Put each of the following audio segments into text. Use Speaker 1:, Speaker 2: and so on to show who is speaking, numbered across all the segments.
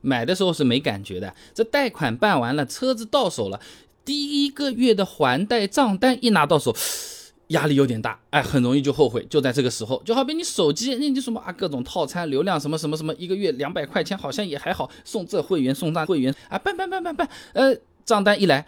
Speaker 1: 买的时候是没感觉的，这贷款办完了，车子到手了，第一个月的还贷账单一拿到手。压力有点大，哎，很容易就后悔，就在这个时候，就好比你手机，那你什么啊，各种套餐、流量什么什么什么，一个月两百块钱好像也还好，送这会员送那会员啊，办办办办办，呃，账单一来，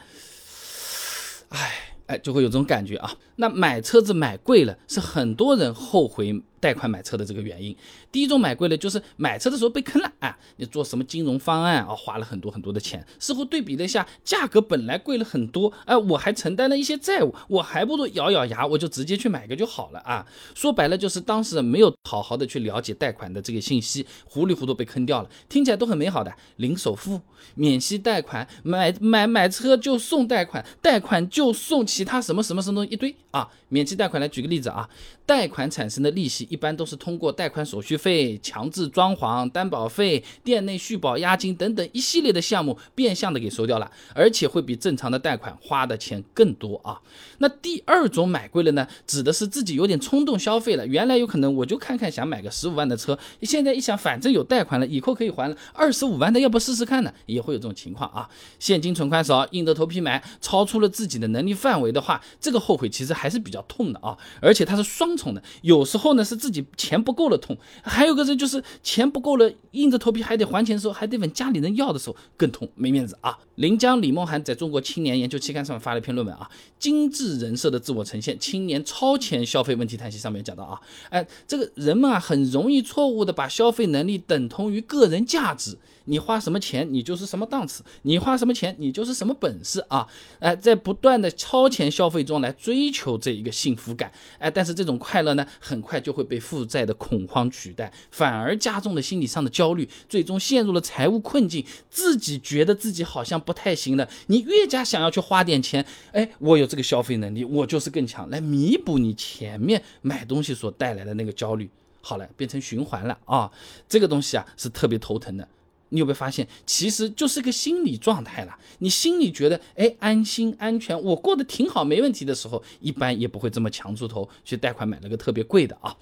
Speaker 1: 哎哎，就会有这种感觉啊。那买车子买贵了，是很多人后悔。贷款买车的这个原因，第一种买贵了，就是买车的时候被坑了啊！你做什么金融方案啊，花了很多很多的钱，事后对比了一下，价格本来贵了很多，哎，我还承担了一些债务，我还不如咬咬牙，我就直接去买个就好了啊！说白了就是当事人没有好好的去了解贷款的这个信息，糊里糊涂被坑掉了。听起来都很美好的，零首付、免息贷款，买买买车就送贷款，贷款就送其他什么什么什么一堆啊！免息贷款来举个例子啊，贷款产生的利息。一般都是通过贷款手续费、强制装潢、担保费、店内续保押金等等一系列的项目变相的给收掉了，而且会比正常的贷款花的钱更多啊。那第二种买贵了呢，指的是自己有点冲动消费了。原来有可能我就看看想买个十五万的车，现在一想反正有贷款了，以后可以还了，二十五万的要不试试看呢？也会有这种情况啊。现金存款少，硬着头皮买，超出了自己的能力范围的话，这个后悔其实还是比较痛的啊。而且它是双重的，有时候呢是。自己钱不够了痛，还有个是就是钱不够了，硬着头皮还得还钱的时候，还得问家里人要的时候更痛，没面子啊！临江李梦涵在中国青年研究期刊上面发了一篇论文啊，《精致人设的自我呈现：青年超前消费问题探析》上面讲到啊，哎，这个人们啊很容易错误的把消费能力等同于个人价值。你花什么钱，你就是什么档次；你花什么钱，你就是什么本事啊！哎，在不断的超前消费中来追求这一个幸福感，哎，但是这种快乐呢，很快就会被负债的恐慌取代，反而加重了心理上的焦虑，最终陷入了财务困境，自己觉得自己好像不太行了。你越加想要去花点钱，哎，我有这个消费能力，我就是更强，来弥补你前面买东西所带来的那个焦虑。好了，变成循环了啊！这个东西啊，是特别头疼的。你有没有发现，其实就是个心理状态了？你心里觉得，哎，安心、安全，我过得挺好，没问题的时候，一般也不会这么强出头去贷款买了个特别贵的啊。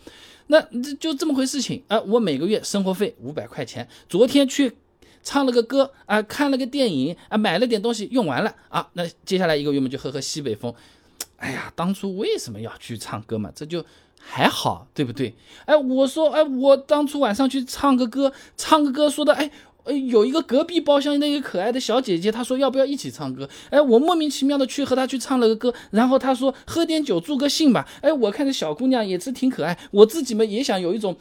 Speaker 1: 那这就这么回事情啊。我每个月生活费五百块钱，昨天去唱了个歌啊，看了个电影啊，买了点东西用完了啊。那接下来一个月我们就喝喝西北风。哎呀，当初为什么要去唱歌嘛？这就还好，对不对？哎，我说，哎，我当初晚上去唱个歌，唱个歌说的，哎。呃，有一个隔壁包厢那个可爱的小姐姐，她说要不要一起唱歌？哎，我莫名其妙的去和她去唱了个歌，然后她说喝点酒助个兴吧。哎，我看这小姑娘也是挺可爱，我自己嘛也想有一种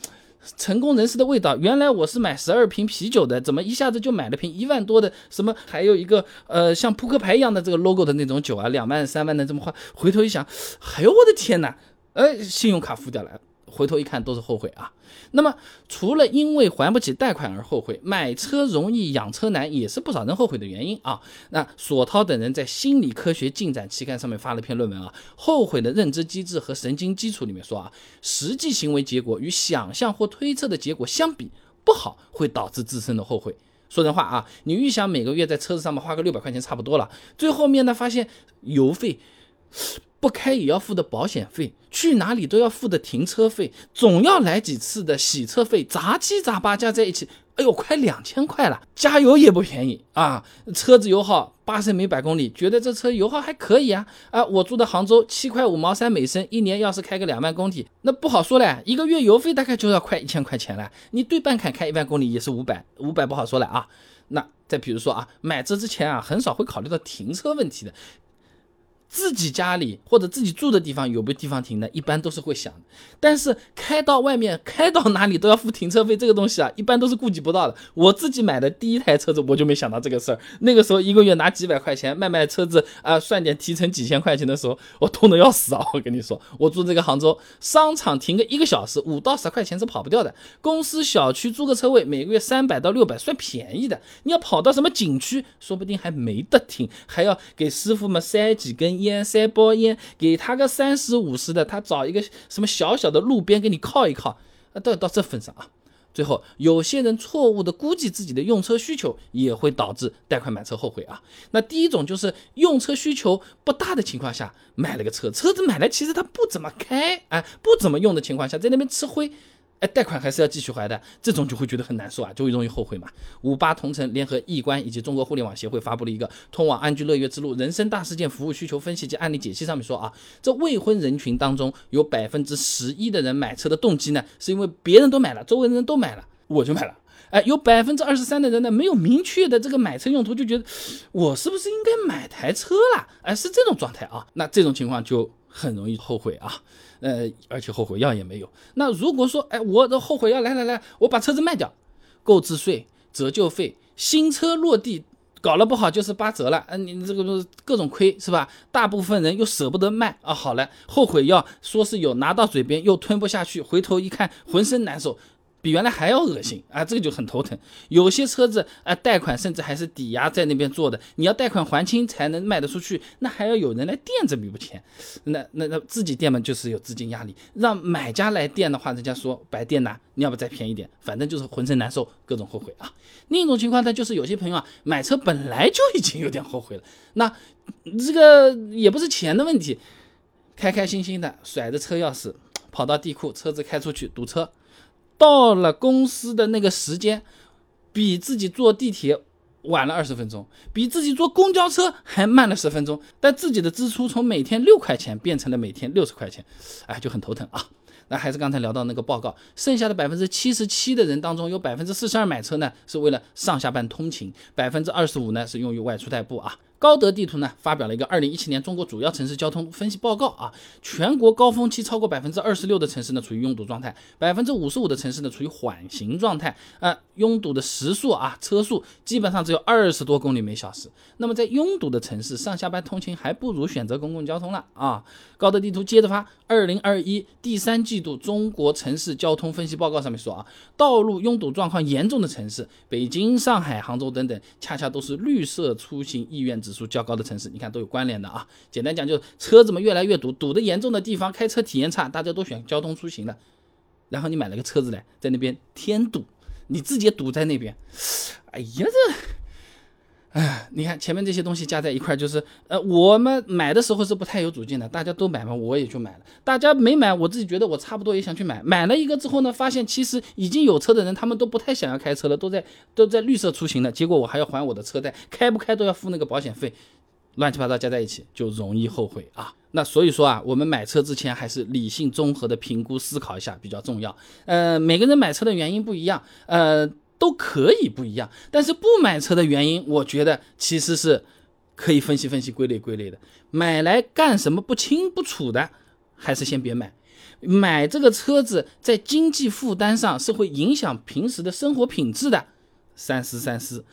Speaker 1: 成功人士的味道。原来我是买十二瓶啤酒的，怎么一下子就买了瓶一万多的？什么还有一个呃像扑克牌一样的这个 logo 的那种酒啊，两万三万的这么花？回头一想，哎呦我的天哪！哎，信用卡付掉了。回头一看都是后悔啊。那么除了因为还不起贷款而后悔，买车容易养车难也是不少人后悔的原因啊。那索涛等人在《心理科学进展》期刊上面发了篇论文啊，后悔的认知机制和神经基础里面说啊，实际行为结果与想象或推测的结果相比不好，会导致自身的后悔。说人话啊，你预想每个月在车子上面花个六百块钱差不多了，最后面呢发现油费。不开也要付的保险费，去哪里都要付的停车费，总要来几次的洗车费，杂七杂八加在一起，哎呦，快两千块了。加油也不便宜啊，车子油耗八升每百公里，觉得这车油耗还可以啊。啊，我住的杭州，七块五毛三每升，一年要是开个两万公里，那不好说了，一个月油费大概就要快一千块钱了。你对半砍开一万公里也是五百，五百不好说了啊。那再比如说啊，买车之前啊，很少会考虑到停车问题的。自己家里或者自己住的地方有没有地方停呢？一般都是会想。但是开到外面，开到哪里都要付停车费，这个东西啊，一般都是顾及不到的。我自己买的第一台车子，我就没想到这个事儿。那个时候一个月拿几百块钱卖卖车子啊，算点提成几千块钱的时候，我痛得要死啊！我跟你说，我住这个杭州商场停个一个小时，五到十块钱是跑不掉的。公司小区租个车位，每个月三百到六百，算便宜的。你要跑到什么景区，说不定还没得停，还要给师傅们塞几根。烟塞包烟，给他个三十五十的，他找一个什么小小的路边给你靠一靠，啊，到到这份上啊。最后，有些人错误的估计自己的用车需求，也会导致贷款买车后悔啊。那第一种就是用车需求不大的情况下买了个车，车子买来其实他不怎么开，哎，不怎么用的情况下，在那边吃灰。哎，贷款还是要继续还的，这种就会觉得很难受啊，就会容易后悔嘛。五八同城联合易观以及中国互联网协会发布了一个《通往安居乐业之路：人生大事件服务需求分析及案例解析》，上面说啊，这未婚人群当中有百分之十一的人买车的动机呢，是因为别人都买了，周围的人都买了，我就买了。哎，有百分之二十三的人呢，没有明确的这个买车用途，就觉得我是不是应该买台车了？哎，是这种状态啊。那这种情况就很容易后悔啊。呃，而且后悔药也没有。那如果说，哎，我的后悔药来来来，我把车子卖掉，购置税、折旧费、新车落地搞了不好就是八折了，嗯，你这个各种亏是吧？大部分人又舍不得卖啊。好了，后悔药说是有，拿到嘴边又吞不下去，回头一看浑身难受。比原来还要恶心啊！这个就很头疼。有些车子啊，贷款甚至还是抵押在那边做的，你要贷款还清才能卖得出去，那还要有人来垫这笔钱。那那那自己垫嘛，就是有资金压力。让买家来垫的话，人家说白垫呐，你要不再便宜点，反正就是浑身难受，各种后悔啊。另一种情况呢，就是有些朋友啊，买车本来就已经有点后悔了，那这个也不是钱的问题，开开心心的甩着车钥匙跑到地库，车子开出去堵车。到了公司的那个时间，比自己坐地铁晚了二十分钟，比自己坐公交车还慢了十分钟，但自己的支出从每天六块钱变成了每天六十块钱，哎，就很头疼啊。那还是刚才聊到那个报告，剩下的百分之七十七的人当中，有百分之四十二买车呢是为了上下班通勤，百分之二十五呢是用于外出代步啊。高德地图呢发表了一个二零一七年中国主要城市交通分析报告啊，全国高峰期超过百分之二十六的城市呢处于拥堵状态，百分之五十五的城市呢处于缓行状态，啊，拥堵的时速啊车速基本上只有二十多公里每小时。那么在拥堵的城市上下班通勤还不如选择公共交通了啊。高德地图接着发二零二一第三季度中国城市交通分析报告上面说啊，道路拥堵状况严重的城市，北京、上海、杭州等等，恰恰都是绿色出行意愿。指数较高的城市，你看都有关联的啊。简单讲，就是车子嘛越来越堵，堵的严重的地方，开车体验差，大家都选交通出行了。然后你买了个车子来，在那边添堵，你自己堵在那边。哎呀，这，哎，你看前面这些东西加在一块，就是呃，我们买的时候是不太有主见的，大家都买嘛，我也就买了。大家没买，我自己觉得我差不多也想去买。买了一个之后呢，发现其实已经有车的人，他们都不太想要开车了，都在都在绿色出行了。结果我还要还我的车贷，开不开都要付那个保险费，乱七八糟加在一起就容易后悔啊。那所以说啊，我们买车之前还是理性综合的评估思考一下比较重要。呃，每个人买车的原因不一样，呃，都可以不一样。但是不买车的原因，我觉得其实是可以分析分析、归类归类的。买来干什么不清不楚的，还是先别买。买这个车子在经济负担上是会影响平时的生活品质的，三思三思。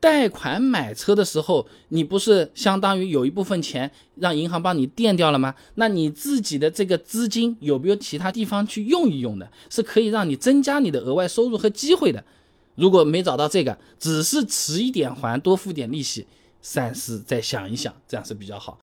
Speaker 1: 贷款买车的时候，你不是相当于有一部分钱让银行帮你垫掉了吗？那你自己的这个资金有没有其他地方去用一用的？是可以让你增加你的额外收入和机会的。如果没找到这个，只是迟一点还，多付点利息，三思再想一想，这样是比较好。